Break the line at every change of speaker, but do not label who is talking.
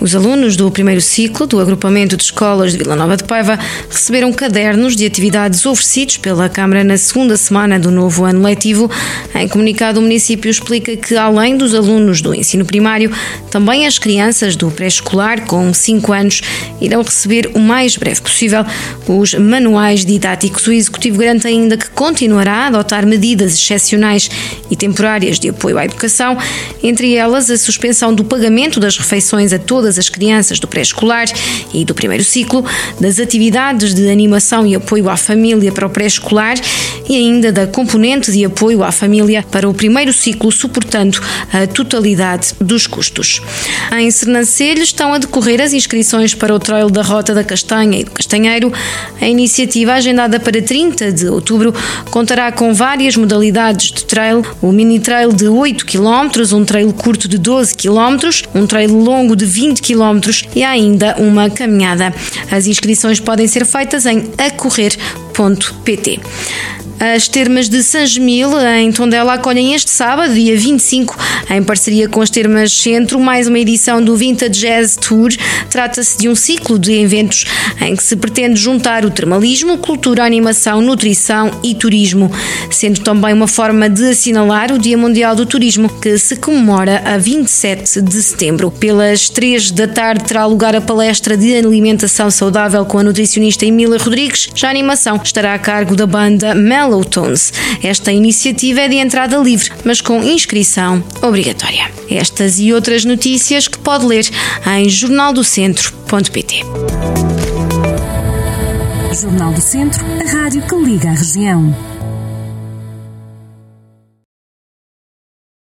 Os alunos do primeiro ciclo do agrupamento de escolas de Vila Nova de Paiva receberam cadernos de atividades oferecidos pela Câmara na segunda semana do novo ano letivo. Em comunicado, o município explica que, além dos alunos do ensino primário, também as crianças do pré-escolar com 5 anos irão receber o mais breve possível os manuais didáticos. O Executivo garante ainda que continuará a adotar medidas excepcionais e temporárias de apoio à educação, entre elas a suspensão do pagamento das refeições a todas as crianças do pré-escolar e do primeiro ciclo, das atividades de animação e apoio à família para o pré-escolar e ainda da componente de apoio à família para o primeiro ciclo, suportando a totalidade dos custos. Em Sernancelho estão a decorrer as inscrições para o Trail da Rota da Castanha e do Castanheiro. A iniciativa, agendada para 30 de outubro, contará com várias modalidades de trail: o mini trail de 8 km, um trail curto de 12 km, um trail longo de 20 20 km e há ainda uma caminhada. As inscrições podem ser feitas em acorrer.pt. As termas de Gemil, em Tondela, acolhem este sábado, dia 25, em parceria com as termas Centro, mais uma edição do Vintage Jazz Tour. Trata-se de um ciclo de eventos em que se pretende juntar o termalismo, cultura, animação, nutrição e turismo, sendo também uma forma de assinalar o Dia Mundial do Turismo, que se comemora a 27 de setembro. Pelas 3 da tarde terá lugar a palestra de alimentação saudável com a nutricionista Emília Rodrigues. Já a animação estará a cargo da banda Mel Mellow Tones. Esta iniciativa é de entrada livre, mas com inscrição obrigatória. Estas e outras notícias que pode ler em jornaldocentro.pt.
Jornal do Centro, a rádio que liga a região.